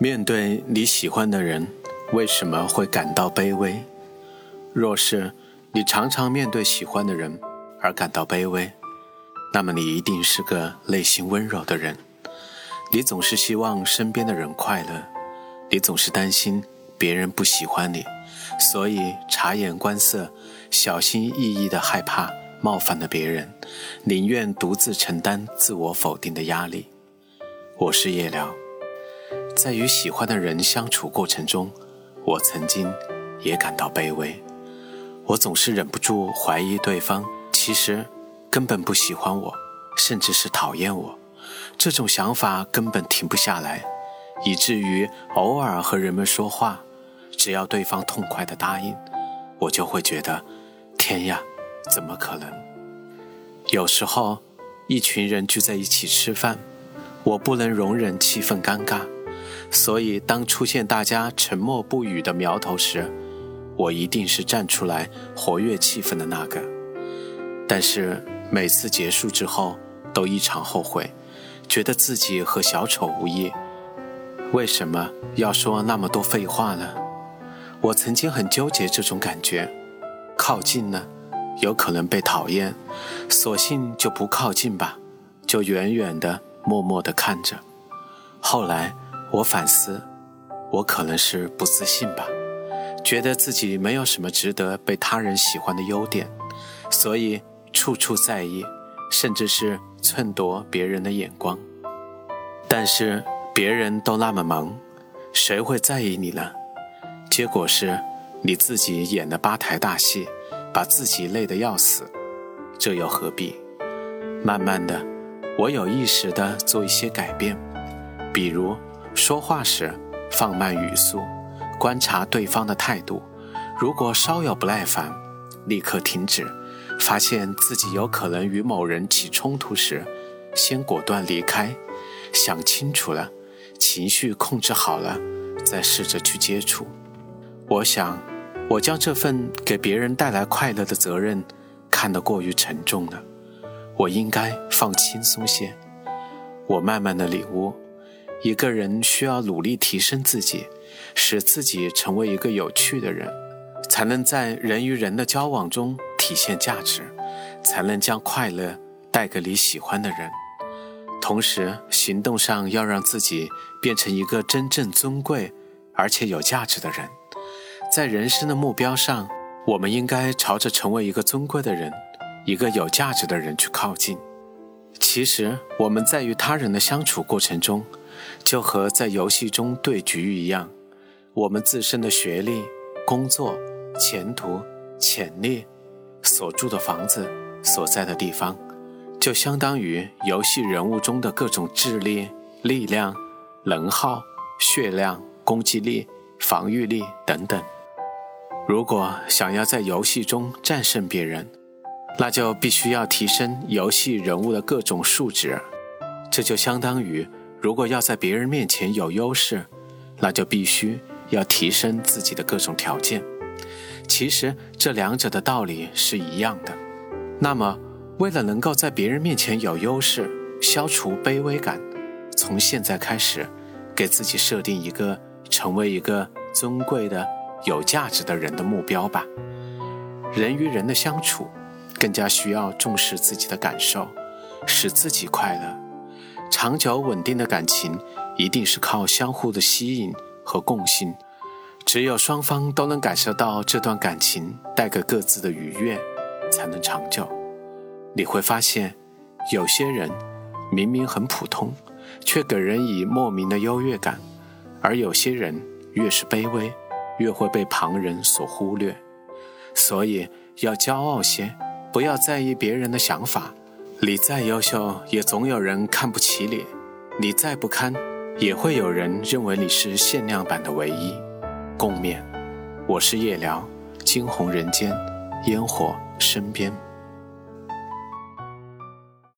面对你喜欢的人，为什么会感到卑微？若是你常常面对喜欢的人而感到卑微，那么你一定是个内心温柔的人。你总是希望身边的人快乐，你总是担心别人不喜欢你，所以察言观色，小心翼翼地害怕冒犯了别人，宁愿独自承担自我否定的压力。我是叶聊。在与喜欢的人相处过程中，我曾经也感到卑微。我总是忍不住怀疑对方其实根本不喜欢我，甚至是讨厌我。这种想法根本停不下来，以至于偶尔和人们说话，只要对方痛快的答应，我就会觉得天呀，怎么可能？有时候一群人聚在一起吃饭，我不能容忍气氛尴尬。所以，当出现大家沉默不语的苗头时，我一定是站出来活跃气氛的那个。但是每次结束之后，都异常后悔，觉得自己和小丑无异。为什么要说那么多废话呢？我曾经很纠结这种感觉：靠近呢，有可能被讨厌，索性就不靠近吧，就远远的、默默的看着。后来。我反思，我可能是不自信吧，觉得自己没有什么值得被他人喜欢的优点，所以处处在意，甚至是寸夺别人的眼光。但是别人都那么忙，谁会在意你呢？结果是，你自己演了八台大戏，把自己累得要死，这又何必？慢慢的，我有意识地做一些改变，比如。说话时放慢语速，观察对方的态度。如果稍有不耐烦，立刻停止。发现自己有可能与某人起冲突时，先果断离开。想清楚了，情绪控制好了，再试着去接触。我想，我将这份给别人带来快乐的责任看得过于沉重了。我应该放轻松些。我慢慢的领悟。一个人需要努力提升自己，使自己成为一个有趣的人，才能在人与人的交往中体现价值，才能将快乐带给你喜欢的人。同时，行动上要让自己变成一个真正尊贵而且有价值的人。在人生的目标上，我们应该朝着成为一个尊贵的人、一个有价值的人去靠近。其实，我们在与他人的相处过程中，就和在游戏中对局一样，我们自身的学历、工作、前途、潜力、所住的房子、所在的地方，就相当于游戏人物中的各种智力、力量、能耗、血量、攻击力、防御力等等。如果想要在游戏中战胜别人，那就必须要提升游戏人物的各种数值，这就相当于。如果要在别人面前有优势，那就必须要提升自己的各种条件。其实这两者的道理是一样的。那么，为了能够在别人面前有优势，消除卑微感，从现在开始，给自己设定一个成为一个尊贵的、有价值的人的目标吧。人与人的相处，更加需要重视自己的感受，使自己快乐。长久稳定的感情，一定是靠相互的吸引和共性。只有双方都能感受到这段感情带给各自的愉悦，才能长久。你会发现，有些人明明很普通，却给人以莫名的优越感；而有些人越是卑微，越会被旁人所忽略。所以要骄傲些，不要在意别人的想法。你再优秀，也总有人看不起你；你再不堪，也会有人认为你是限量版的唯一。共勉，我是夜聊，惊鸿人间，烟火身边。